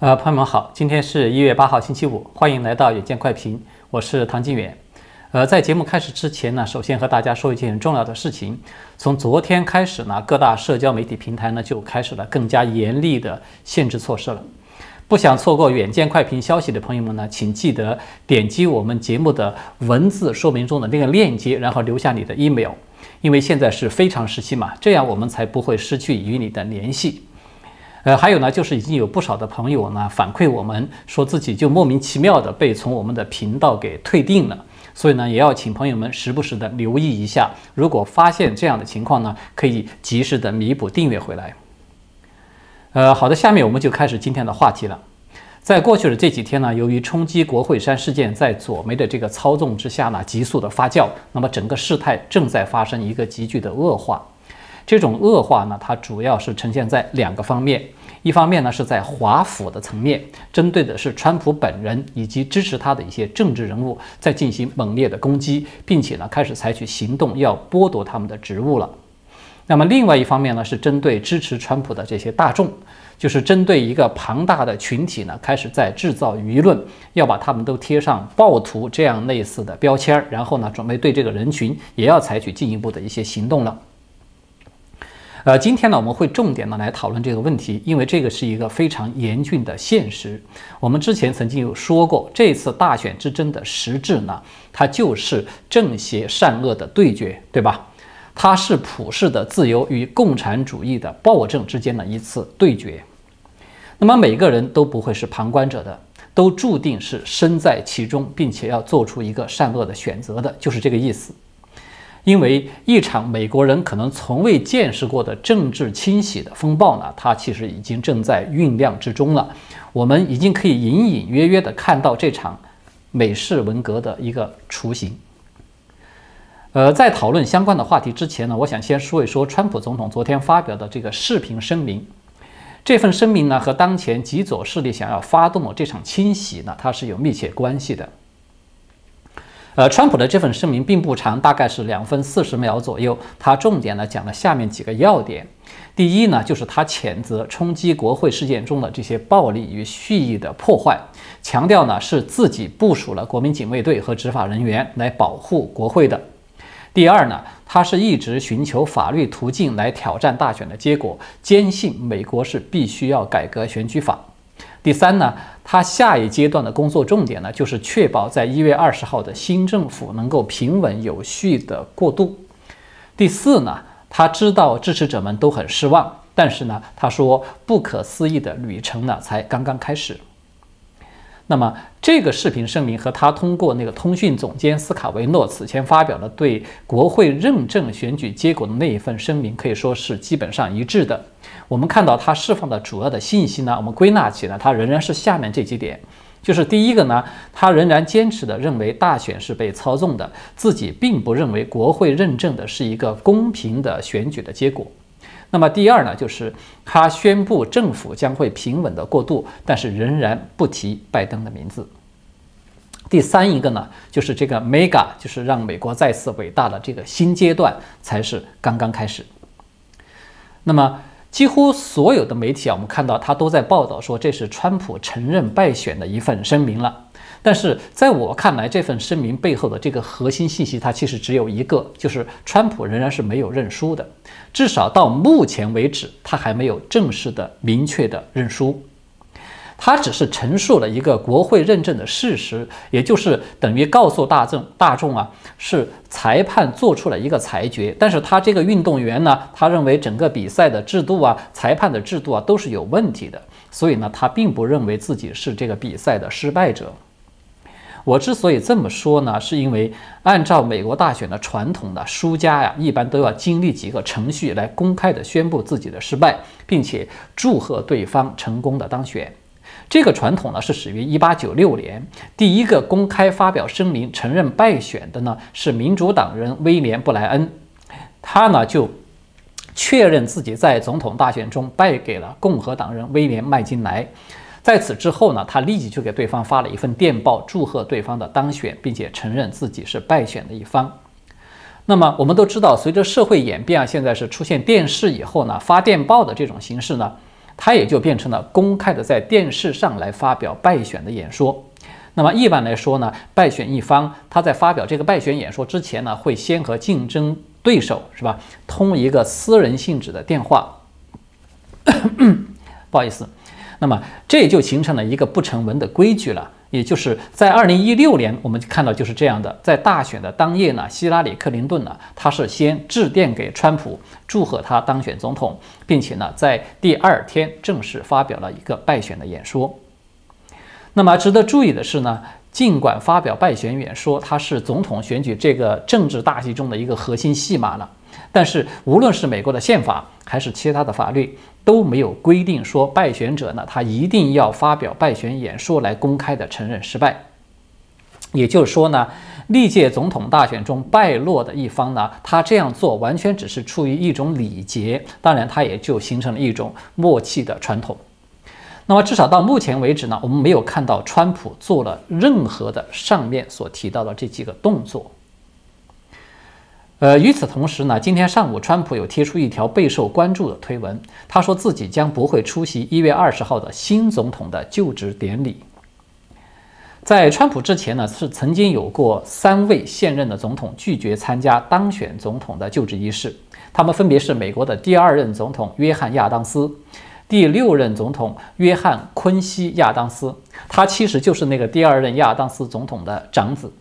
呃，朋友们好，今天是一月八号星期五，欢迎来到远见快评，我是唐金远。呃，在节目开始之前呢，首先和大家说一件重要的事情。从昨天开始呢，各大社交媒体平台呢就开始了更加严厉的限制措施了。不想错过远见快评消息的朋友们呢，请记得点击我们节目的文字说明中的那个链接，然后留下你的 email，因为现在是非常时期嘛，这样我们才不会失去与你的联系。呃，还有呢，就是已经有不少的朋友呢反馈我们，说自己就莫名其妙的被从我们的频道给退订了。所以呢，也要请朋友们时不时的留意一下，如果发现这样的情况呢，可以及时的弥补订阅回来。呃，好的，下面我们就开始今天的话题了。在过去的这几天呢，由于冲击国会山事件在左媒的这个操纵之下呢，急速的发酵，那么整个事态正在发生一个急剧的恶化。这种恶化呢，它主要是呈现在两个方面。一方面呢，是在华府的层面，针对的是川普本人以及支持他的一些政治人物，在进行猛烈的攻击，并且呢，开始采取行动要剥夺他们的职务了。那么，另外一方面呢，是针对支持川普的这些大众，就是针对一个庞大的群体呢，开始在制造舆论，要把他们都贴上暴徒这样类似的标签儿，然后呢，准备对这个人群也要采取进一步的一些行动了。呃，今天呢，我们会重点呢来讨论这个问题，因为这个是一个非常严峻的现实。我们之前曾经有说过，这次大选之争的实质呢，它就是正邪善恶的对决，对吧？它是普世的自由与共产主义的暴政之间的一次对决。那么每个人都不会是旁观者的，都注定是身在其中，并且要做出一个善恶的选择的，就是这个意思。因为一场美国人可能从未见识过的政治清洗的风暴呢，它其实已经正在酝酿之中了。我们已经可以隐隐约约地看到这场美式文革的一个雏形。呃，在讨论相关的话题之前呢，我想先说一说川普总统昨天发表的这个视频声明。这份声明呢，和当前极左势力想要发动的这场清洗呢，它是有密切关系的。呃，川普的这份声明并不长，大概是两分四十秒左右。他重点呢讲了下面几个要点。第一呢，就是他谴责冲击国会事件中的这些暴力与蓄意的破坏，强调呢是自己部署了国民警卫队和执法人员来保护国会的。第二呢，他是一直寻求法律途径来挑战大选的结果，坚信美国是必须要改革选举法。第三呢，他下一阶段的工作重点呢，就是确保在一月二十号的新政府能够平稳有序的过渡。第四呢，他知道支持者们都很失望，但是呢，他说不可思议的旅程呢才刚刚开始。那么，这个视频声明和他通过那个通讯总监斯卡维诺此前发表的对国会认证选举结果的那一份声明，可以说是基本上一致的。我们看到他释放的主要的信息呢，我们归纳起来，他仍然是下面这几点，就是第一个呢，他仍然坚持的认为大选是被操纵的，自己并不认为国会认证的是一个公平的选举的结果。那么第二呢，就是他宣布政府将会平稳的过渡，但是仍然不提拜登的名字。第三一个呢，就是这个 mega，就是让美国再次伟大的这个新阶段才是刚刚开始。那么几乎所有的媒体啊，我们看到他都在报道说这是川普承认败选的一份声明了。但是在我看来，这份声明背后的这个核心信息，它其实只有一个，就是川普仍然是没有认输的，至少到目前为止，他还没有正式的、明确的认输。他只是陈述了一个国会认证的事实，也就是等于告诉大众大众啊，是裁判做出了一个裁决。但是他这个运动员呢，他认为整个比赛的制度啊、裁判的制度啊都是有问题的，所以呢，他并不认为自己是这个比赛的失败者。我之所以这么说呢，是因为按照美国大选的传统呢，输家呀一般都要经历几个程序来公开的宣布自己的失败，并且祝贺对方成功的当选。这个传统呢是始于1896年，第一个公开发表声明承认败选的呢是民主党人威廉布莱恩，他呢就确认自己在总统大选中败给了共和党人威廉麦金莱。在此之后呢，他立即就给对方发了一份电报，祝贺对方的当选，并且承认自己是败选的一方。那么我们都知道，随着社会演变啊，现在是出现电视以后呢，发电报的这种形式呢，他也就变成了公开的在电视上来发表败选的演说。那么一般来说呢，败选一方他在发表这个败选演说之前呢，会先和竞争对手是吧通一个私人性质的电话。不好意思，那么这也就形成了一个不成文的规矩了。也就是在二零一六年，我们看到就是这样的，在大选的当夜呢，希拉里·克林顿呢，他是先致电给川普，祝贺他当选总统，并且呢，在第二天正式发表了一个败选的演说。那么值得注意的是呢，尽管发表败选演说，它是总统选举这个政治大戏中的一个核心戏码了。但是，无论是美国的宪法还是其他的法律，都没有规定说败选者呢，他一定要发表败选演说来公开的承认失败。也就是说呢，历届总统大选中败落的一方呢，他这样做完全只是出于一种礼节，当然，他也就形成了一种默契的传统。那么，至少到目前为止呢，我们没有看到川普做了任何的上面所提到的这几个动作。呃，与此同时呢，今天上午，川普有贴出一条备受关注的推文，他说自己将不会出席一月二十号的新总统的就职典礼。在川普之前呢，是曾经有过三位现任的总统拒绝参加当选总统的就职仪式，他们分别是美国的第二任总统约翰亚当斯，第六任总统约翰昆西亚当斯，他其实就是那个第二任亚当斯总统的长子。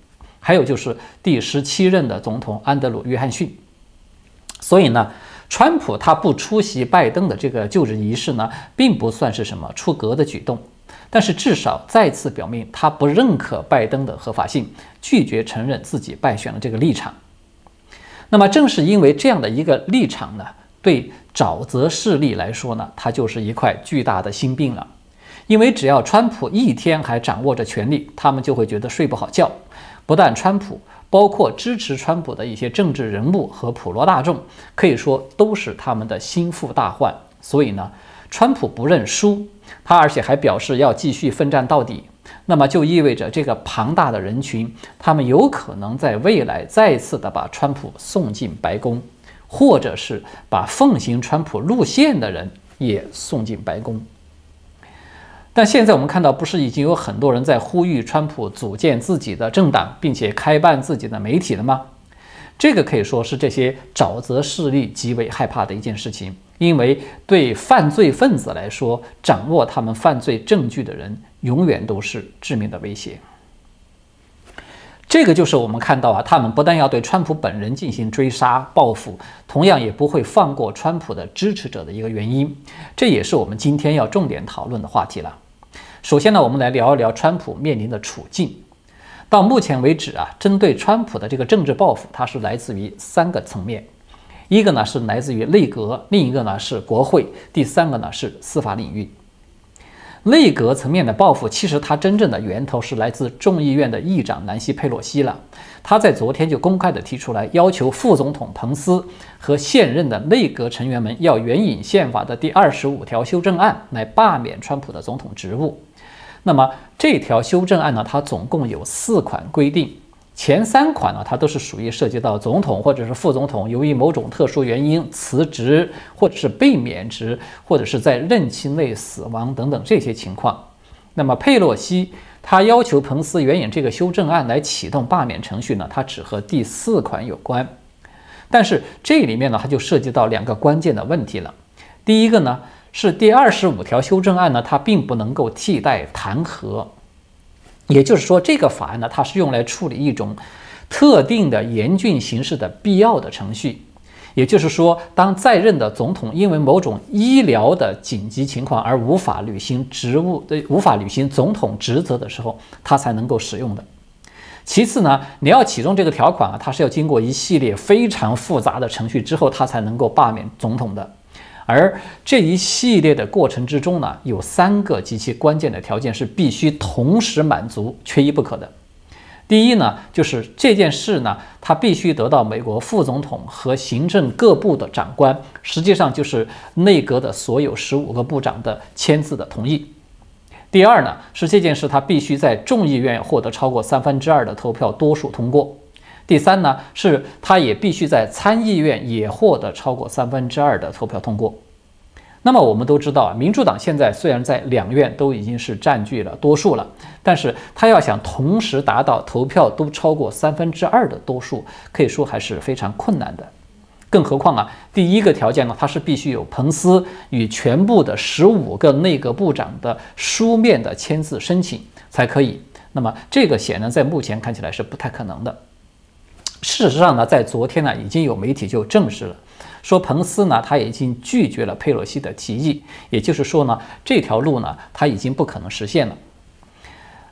还有就是第十七任的总统安德鲁·约翰逊，所以呢，川普他不出席拜登的这个就职仪式呢，并不算是什么出格的举动，但是至少再次表明他不认可拜登的合法性，拒绝承认自己败选的这个立场。那么正是因为这样的一个立场呢，对沼泽势力来说呢，它就是一块巨大的心病了，因为只要川普一天还掌握着权力，他们就会觉得睡不好觉。不但川普，包括支持川普的一些政治人物和普罗大众，可以说都是他们的心腹大患。所以呢，川普不认输，他而且还表示要继续奋战到底。那么就意味着这个庞大的人群，他们有可能在未来再次的把川普送进白宫，或者是把奉行川普路线的人也送进白宫。但现在我们看到，不是已经有很多人在呼吁川普组建自己的政党，并且开办自己的媒体了吗？这个可以说是这些沼泽势力极为害怕的一件事情，因为对犯罪分子来说，掌握他们犯罪证据的人永远都是致命的威胁。这个就是我们看到啊，他们不但要对川普本人进行追杀报复，同样也不会放过川普的支持者的一个原因。这也是我们今天要重点讨论的话题了。首先呢，我们来聊一聊川普面临的处境。到目前为止啊，针对川普的这个政治报复，它是来自于三个层面：一个呢是来自于内阁，另一个呢是国会，第三个呢是司法领域。内阁层面的报复，其实它真正的源头是来自众议院的议长南希·佩洛西了。他在昨天就公开的提出来，要求副总统彭斯和现任的内阁成员们要援引宪法的第二十五条修正案来罢免川普的总统职务。那么这条修正案呢？它总共有四款规定，前三款呢，它都是属于涉及到总统或者是副总统由于某种特殊原因辞职，或者是被免职，或者是在任期内死亡等等这些情况。那么佩洛西他要求彭斯援引这个修正案来启动罢免程序呢？它只和第四款有关，但是这里面呢，它就涉及到两个关键的问题了。第一个呢？是第二十五条修正案呢，它并不能够替代弹劾，也就是说，这个法案呢，它是用来处理一种特定的严峻形式的必要的程序。也就是说，当在任的总统因为某种医疗的紧急情况而无法履行职务的、无法履行总统职责的时候，他才能够使用的。其次呢，你要启动这个条款啊，它是要经过一系列非常复杂的程序之后，它才能够罢免总统的。而这一系列的过程之中呢，有三个极其关键的条件是必须同时满足、缺一不可的。第一呢，就是这件事呢，它必须得到美国副总统和行政各部的长官，实际上就是内阁的所有十五个部长的签字的同意。第二呢，是这件事它必须在众议院获得超过三分之二的投票多数通过。第三呢，是他也必须在参议院也获得超过三分之二的投票通过。那么我们都知道啊，民主党现在虽然在两院都已经是占据了多数了，但是他要想同时达到投票都超过三分之二的多数，可以说还是非常困难的。更何况啊，第一个条件呢，它是必须有彭斯与全部的十五个内阁部长的书面的签字申请才可以。那么这个显然在目前看起来是不太可能的。事实上呢，在昨天呢，已经有媒体就证实了。说彭斯呢，他已经拒绝了佩洛西的提议，也就是说呢，这条路呢，他已经不可能实现了。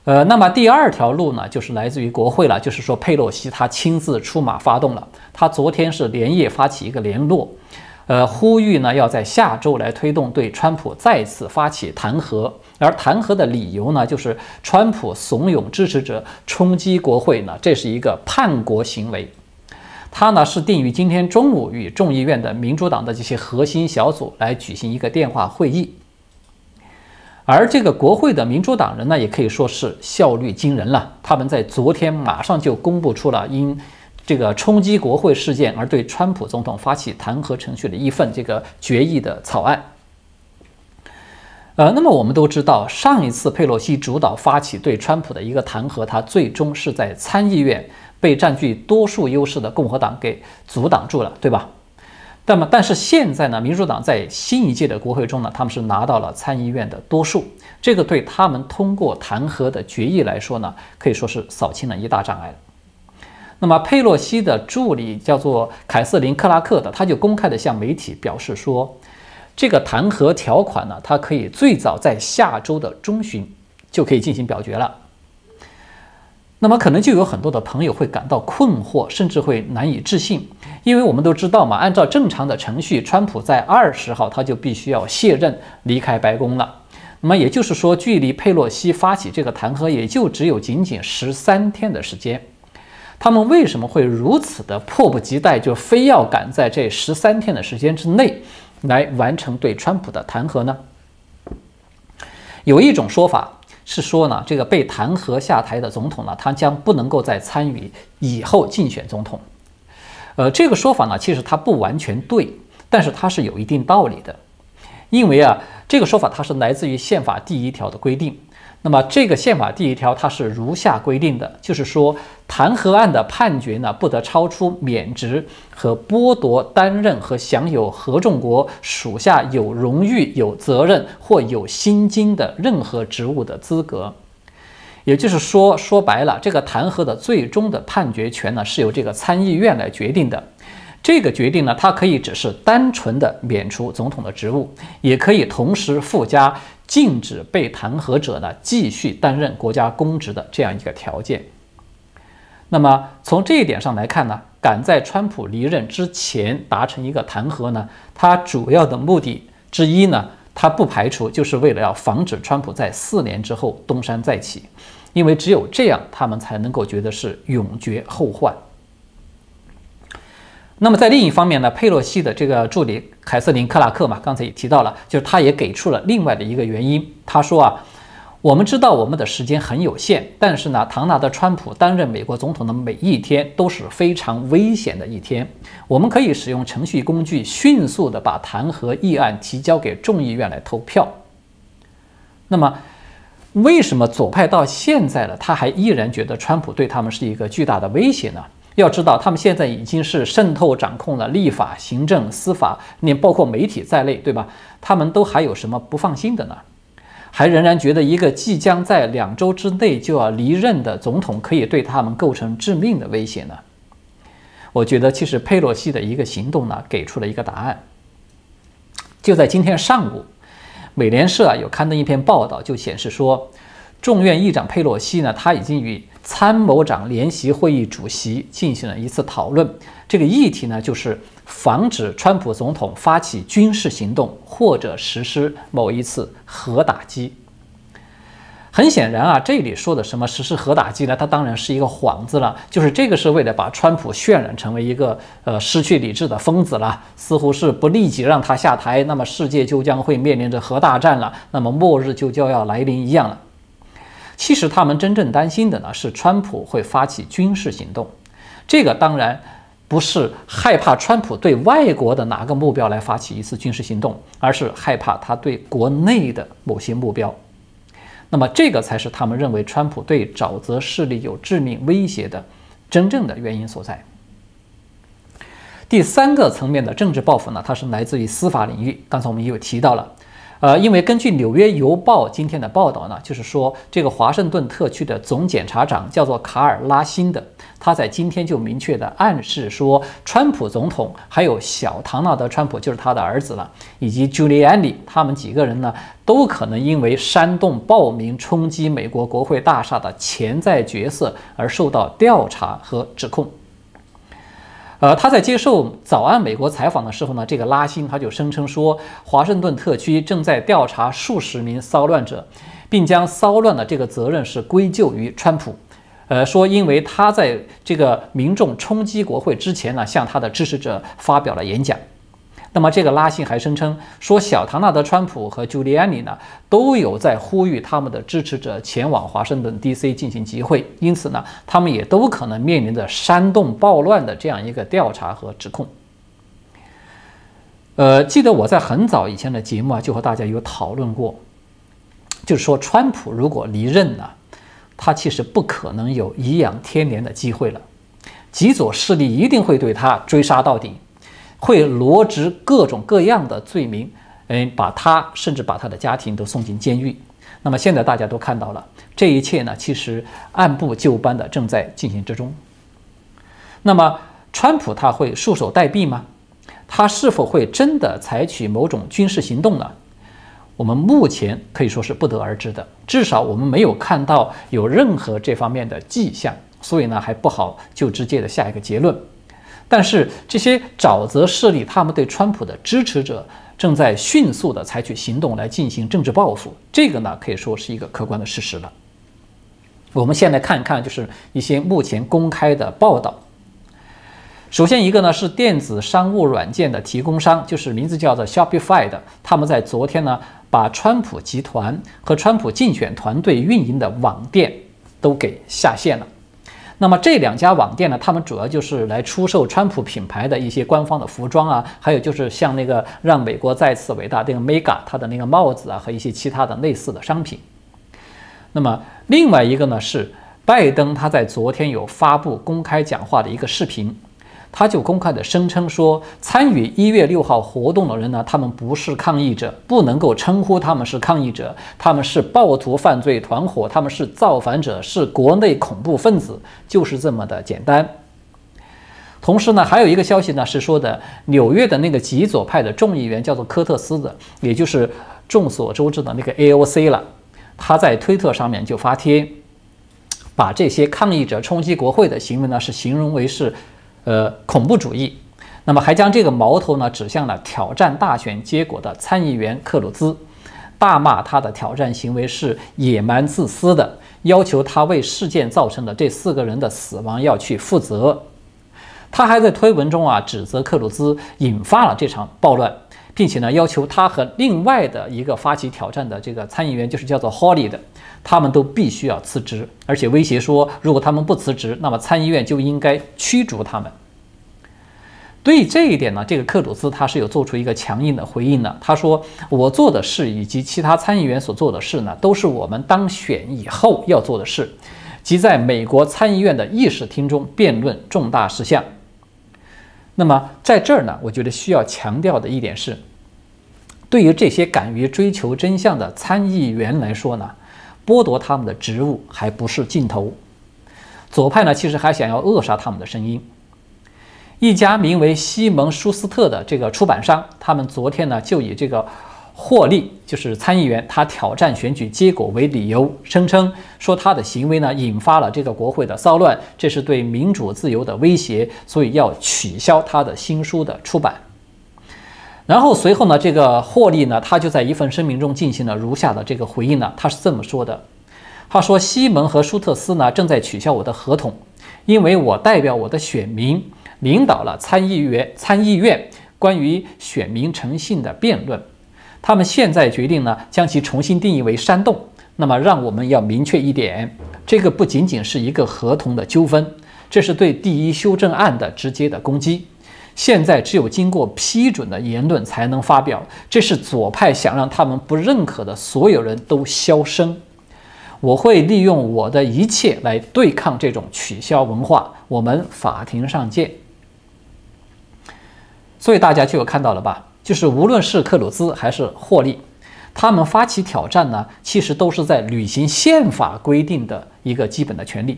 呃，那么第二条路呢，就是来自于国会了，就是说佩洛西他亲自出马发动了，他昨天是连夜发起一个联络，呃，呼吁呢要在下周来推动对川普再次发起弹劾，而弹劾的理由呢，就是川普怂恿支持者冲击国会呢，这是一个叛国行为。他呢是定于今天中午与众议院的民主党的这些核心小组来举行一个电话会议，而这个国会的民主党人呢也可以说是效率惊人了。他们在昨天马上就公布出了因这个冲击国会事件而对川普总统发起弹劾程序的一份这个决议的草案。呃，那么我们都知道，上一次佩洛西主导发起对川普的一个弹劾，他最终是在参议院。被占据多数优势的共和党给阻挡住了，对吧？那么，但是现在呢，民主党在新一届的国会中呢，他们是拿到了参议院的多数，这个对他们通过弹劾的决议来说呢，可以说是扫清了一大障碍。那么，佩洛西的助理叫做凯瑟琳·克拉克的，他就公开的向媒体表示说，这个弹劾条款呢，它可以最早在下周的中旬就可以进行表决了。那么可能就有很多的朋友会感到困惑，甚至会难以置信，因为我们都知道嘛，按照正常的程序，川普在二十号他就必须要卸任离开白宫了。那么也就是说，距离佩洛西发起这个弹劾也就只有仅仅十三天的时间。他们为什么会如此的迫不及待，就非要赶在这十三天的时间之内来完成对川普的弹劾呢？有一种说法。是说呢，这个被弹劾下台的总统呢，他将不能够再参与以后竞选总统。呃，这个说法呢，其实它不完全对，但是它是有一定道理的，因为啊，这个说法它是来自于宪法第一条的规定。那么这个宪法第一条它是如下规定的，就是说弹劾案的判决呢，不得超出免职和剥夺担任和享有合众国属下有荣誉、有责任或有薪金的任何职务的资格。也就是说，说白了，这个弹劾的最终的判决权呢，是由这个参议院来决定的。这个决定呢，它可以只是单纯的免除总统的职务，也可以同时附加。禁止被弹劾者呢继续担任国家公职的这样一个条件。那么从这一点上来看呢，赶在川普离任之前达成一个弹劾呢，它主要的目的之一呢，它不排除就是为了要防止川普在四年之后东山再起，因为只有这样，他们才能够觉得是永绝后患。那么在另一方面呢，佩洛西的这个助理凯瑟琳·克拉克嘛，刚才也提到了，就是他也给出了另外的一个原因。他说啊，我们知道我们的时间很有限，但是呢，唐纳德·川普担任美国总统的每一天都是非常危险的一天。我们可以使用程序工具，迅速的把弹劾议案提交给众议院来投票。那么，为什么左派到现在了，他还依然觉得川普对他们是一个巨大的威胁呢？要知道，他们现在已经是渗透掌控了立法、行政、司法，连包括媒体在内，对吧？他们都还有什么不放心的呢？还仍然觉得一个即将在两周之内就要离任的总统可以对他们构成致命的威胁呢？我觉得，其实佩洛西的一个行动呢，给出了一个答案。就在今天上午，美联社啊有刊登一篇报道，就显示说，众议院议长佩洛西呢，他已经与参谋长联席会议主席进行了一次讨论，这个议题呢，就是防止川普总统发起军事行动或者实施某一次核打击。很显然啊，这里说的什么实施核打击呢？它当然是一个幌子了，就是这个是为了把川普渲染成为一个呃失去理智的疯子了，似乎是不立即让他下台，那么世界就将会面临着核大战了，那么末日就将要来临一样了。其实他们真正担心的呢是川普会发起军事行动，这个当然不是害怕川普对外国的哪个目标来发起一次军事行动，而是害怕他对国内的某些目标。那么，这个才是他们认为川普对沼泽势力有致命威胁的真正的原因所在。第三个层面的政治报复呢，它是来自于司法领域。刚才我们也有提到了。呃，因为根据《纽约邮报》今天的报道呢，就是说这个华盛顿特区的总检察长叫做卡尔拉辛的，他在今天就明确的暗示说，川普总统还有小唐纳德·川普就是他的儿子了，以及 Giuliani 他们几个人呢，都可能因为煽动暴民冲击美国国会大厦的潜在角色而受到调查和指控。呃，他在接受《早安美国》采访的时候呢，这个拉辛他就声称说，华盛顿特区正在调查数十名骚乱者，并将骚乱的这个责任是归咎于川普。呃，说因为他在这个民众冲击国会之前呢，向他的支持者发表了演讲。那么，这个拉信还声称说，小唐纳德·川普和朱利安尼呢，都有在呼吁他们的支持者前往华盛顿 D.C. 进行集会，因此呢，他们也都可能面临着煽动暴乱的这样一个调查和指控。呃，记得我在很早以前的节目啊，就和大家有讨论过，就是说，川普如果离任呢，他其实不可能有颐养天年的机会了，极左势力一定会对他追杀到底。会罗织各种各样的罪名，嗯，把他甚至把他的家庭都送进监狱。那么现在大家都看到了，这一切呢，其实按部就班的正在进行之中。那么，川普他会束手待毙吗？他是否会真的采取某种军事行动呢？我们目前可以说是不得而知的，至少我们没有看到有任何这方面的迹象，所以呢，还不好就直接的下一个结论。但是这些沼泽势力，他们对川普的支持者正在迅速地采取行动来进行政治报复，这个呢可以说是一个客观的事实了。我们先来看一看，就是一些目前公开的报道。首先一个呢是电子商务软件的提供商，就是名字叫做 Shopify 的，他们在昨天呢把川普集团和川普竞选团队运营的网店都给下线了。那么这两家网店呢，他们主要就是来出售川普品牌的一些官方的服装啊，还有就是像那个让美国再次伟大这个 Mega 它的那个帽子啊和一些其他的类似的商品。那么另外一个呢是拜登他在昨天有发布公开讲话的一个视频。他就公开的声称说，参与一月六号活动的人呢，他们不是抗议者，不能够称呼他们是抗议者，他们是暴徒犯罪团伙，他们是造反者，是国内恐怖分子，就是这么的简单。同时呢，还有一个消息呢，是说的纽约的那个极左派的众议员叫做科特斯的，也就是众所周知的那个 AOC 了，他在推特上面就发帖，把这些抗议者冲击国会的行为呢，是形容为是。呃，恐怖主义，那么还将这个矛头呢指向了挑战大选结果的参议员克鲁兹，大骂他的挑战行为是野蛮自私的，要求他为事件造成的这四个人的死亡要去负责。他还在推文中啊指责克鲁兹引发了这场暴乱，并且呢要求他和另外的一个发起挑战的这个参议员，就是叫做 Holly 的。他们都必须要辞职，而且威胁说，如果他们不辞职，那么参议院就应该驱逐他们。对这一点呢，这个克鲁兹他是有做出一个强硬的回应的。他说：“我做的事以及其他参议员所做的事呢，都是我们当选以后要做的事，即在美国参议院的议事厅中辩论重大事项。”那么在这儿呢，我觉得需要强调的一点是，对于这些敢于追求真相的参议员来说呢。剥夺他们的职务还不是尽头，左派呢其实还想要扼杀他们的声音。一家名为西蒙舒斯特的这个出版商，他们昨天呢就以这个霍利就是参议员他挑战选举结果为理由，声称说他的行为呢引发了这个国会的骚乱，这是对民主自由的威胁，所以要取消他的新书的出版。然后随后呢，这个霍利呢，他就在一份声明中进行了如下的这个回应呢，他是这么说的：他说，西蒙和舒特斯呢正在取消我的合同，因为我代表我的选民领导了参议员参议院关于选民诚信的辩论，他们现在决定呢将其重新定义为煽动。那么让我们要明确一点，这个不仅仅是一个合同的纠纷，这是对第一修正案的直接的攻击。现在只有经过批准的言论才能发表，这是左派想让他们不认可的所有人都消声。我会利用我的一切来对抗这种取消文化。我们法庭上见。所以大家就有看到了吧？就是无论是克鲁兹还是霍利，他们发起挑战呢，其实都是在履行宪法规定的一个基本的权利。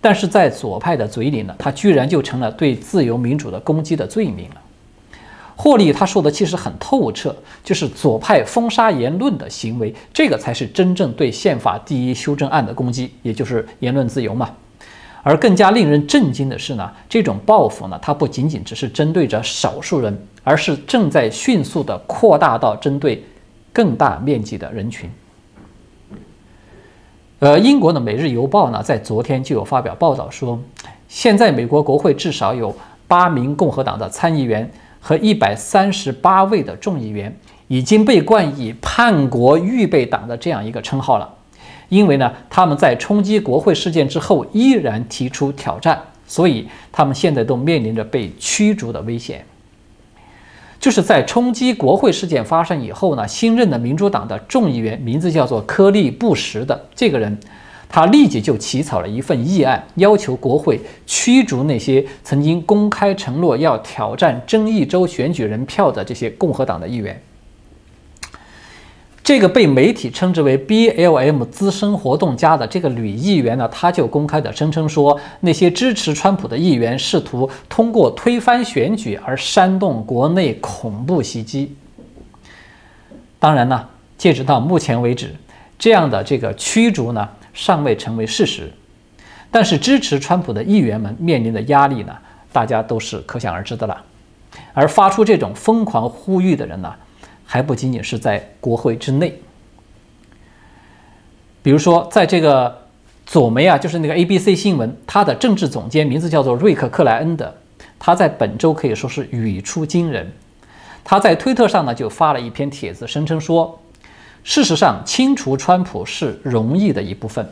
但是在左派的嘴里呢，他居然就成了对自由民主的攻击的罪名了。霍利他说的其实很透彻，就是左派封杀言论的行为，这个才是真正对宪法第一修正案的攻击，也就是言论自由嘛。而更加令人震惊的是呢，这种报复呢，它不仅仅只是针对着少数人，而是正在迅速的扩大到针对更大面积的人群。呃，英国的《每日邮报》呢，在昨天就有发表报道说，现在美国国会至少有八名共和党的参议员和一百三十八位的众议员已经被冠以“叛国预备党”的这样一个称号了，因为呢，他们在冲击国会事件之后依然提出挑战，所以他们现在都面临着被驱逐的危险。就是在冲击国会事件发生以后呢，新任的民主党的众议员，名字叫做科利布什的这个人，他立即就起草了一份议案，要求国会驱逐那些曾经公开承诺要挑战争议州选举人票的这些共和党的议员。这个被媒体称之为 BLM 资深活动家的这个女议员呢，她就公开的声称说，那些支持川普的议员试图通过推翻选举而煽动国内恐怖袭击。当然呢，截止到目前为止，这样的这个驱逐呢，尚未成为事实。但是支持川普的议员们面临的压力呢，大家都是可想而知的了。而发出这种疯狂呼吁的人呢？还不仅仅是在国会之内，比如说，在这个左媒啊，就是那个 ABC 新闻，它的政治总监名字叫做瑞克克莱恩的，他在本周可以说是语出惊人。他在推特上呢就发了一篇帖子，声称说，事实上清除川普是容易的一部分，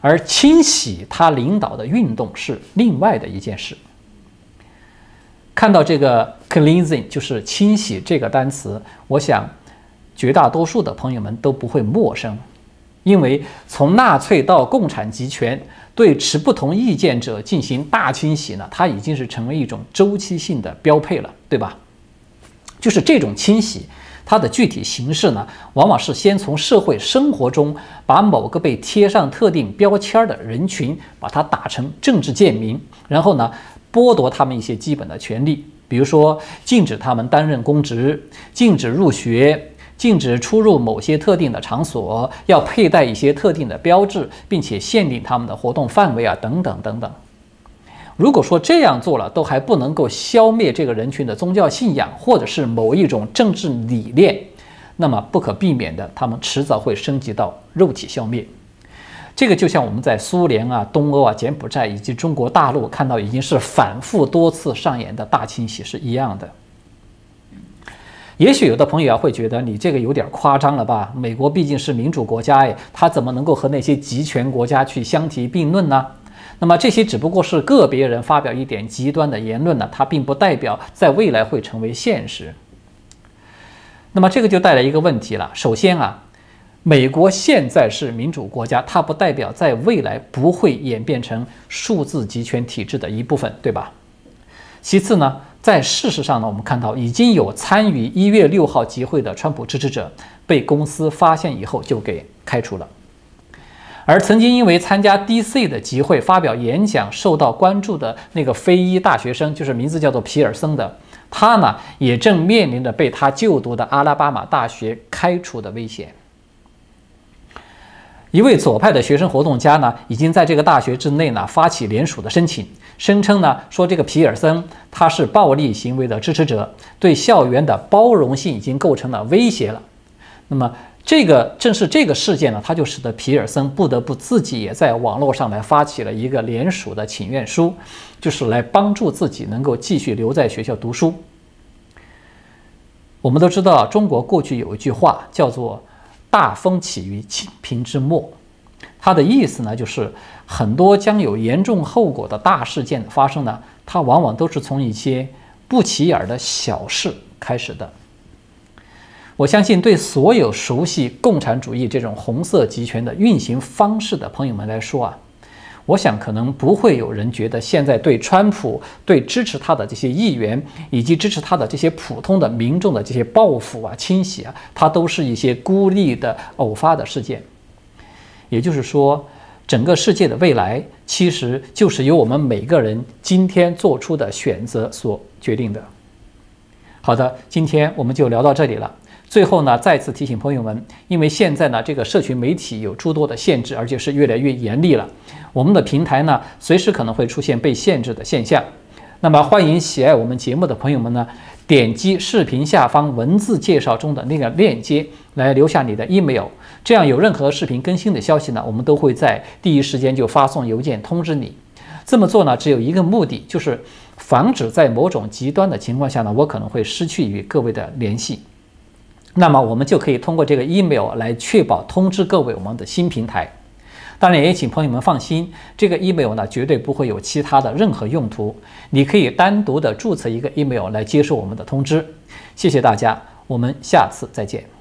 而清洗他领导的运动是另外的一件事。看到这个 cleansing 就是清洗这个单词，我想绝大多数的朋友们都不会陌生，因为从纳粹到共产集权，对持不同意见者进行大清洗呢，它已经是成为一种周期性的标配了，对吧？就是这种清洗，它的具体形式呢，往往是先从社会生活中把某个被贴上特定标签的人群，把它打成政治贱民，然后呢？剥夺他们一些基本的权利，比如说禁止他们担任公职，禁止入学，禁止出入某些特定的场所，要佩戴一些特定的标志，并且限定他们的活动范围啊，等等等等。如果说这样做了都还不能够消灭这个人群的宗教信仰或者是某一种政治理念，那么不可避免的，他们迟早会升级到肉体消灭。这个就像我们在苏联啊、东欧啊、柬埔寨以及中国大陆看到已经是反复多次上演的大清洗是一样的。也许有的朋友啊会觉得你这个有点夸张了吧？美国毕竟是民主国家，哎，它怎么能够和那些集权国家去相提并论呢？那么这些只不过是个别人发表一点极端的言论呢，它并不代表在未来会成为现实。那么这个就带来一个问题了，首先啊。美国现在是民主国家，它不代表在未来不会演变成数字集权体制的一部分，对吧？其次呢，在事实上呢，我们看到已经有参与一月六号集会的川普支持者被公司发现以后就给开除了，而曾经因为参加 DC 的集会发表演讲受到关注的那个非裔大学生，就是名字叫做皮尔森的，他呢也正面临着被他就读的阿拉巴马大学开除的危险。一位左派的学生活动家呢，已经在这个大学之内呢发起联署的申请，声称呢说这个皮尔森他是暴力行为的支持者，对校园的包容性已经构成了威胁了。那么这个正是这个事件呢，他就使得皮尔森不得不自己也在网络上来发起了一个联署的请愿书，就是来帮助自己能够继续留在学校读书。我们都知道，中国过去有一句话叫做。大风起于清平之末，它的意思呢，就是很多将有严重后果的大事件的发生呢，它往往都是从一些不起眼的小事开始的。我相信，对所有熟悉共产主义这种红色集权的运行方式的朋友们来说啊，我想可能不会有人觉得现在对川普、对支持他的这些议员以及支持他的这些普通的民众的这些报复啊、清洗啊，它都是一些孤立的偶发的事件。也就是说，整个世界的未来其实就是由我们每个人今天做出的选择所决定的。好的，今天我们就聊到这里了。最后呢，再次提醒朋友们，因为现在呢，这个社群媒体有诸多的限制，而且是越来越严厉了。我们的平台呢，随时可能会出现被限制的现象。那么，欢迎喜爱我们节目的朋友们呢，点击视频下方文字介绍中的那个链接，来留下你的 email。这样，有任何视频更新的消息呢，我们都会在第一时间就发送邮件通知你。这么做呢，只有一个目的，就是防止在某种极端的情况下呢，我可能会失去与各位的联系。那么我们就可以通过这个 email 来确保通知各位我们的新平台。当然，也请朋友们放心，这个 email 呢绝对不会有其他的任何用途。你可以单独的注册一个 email 来接受我们的通知。谢谢大家，我们下次再见。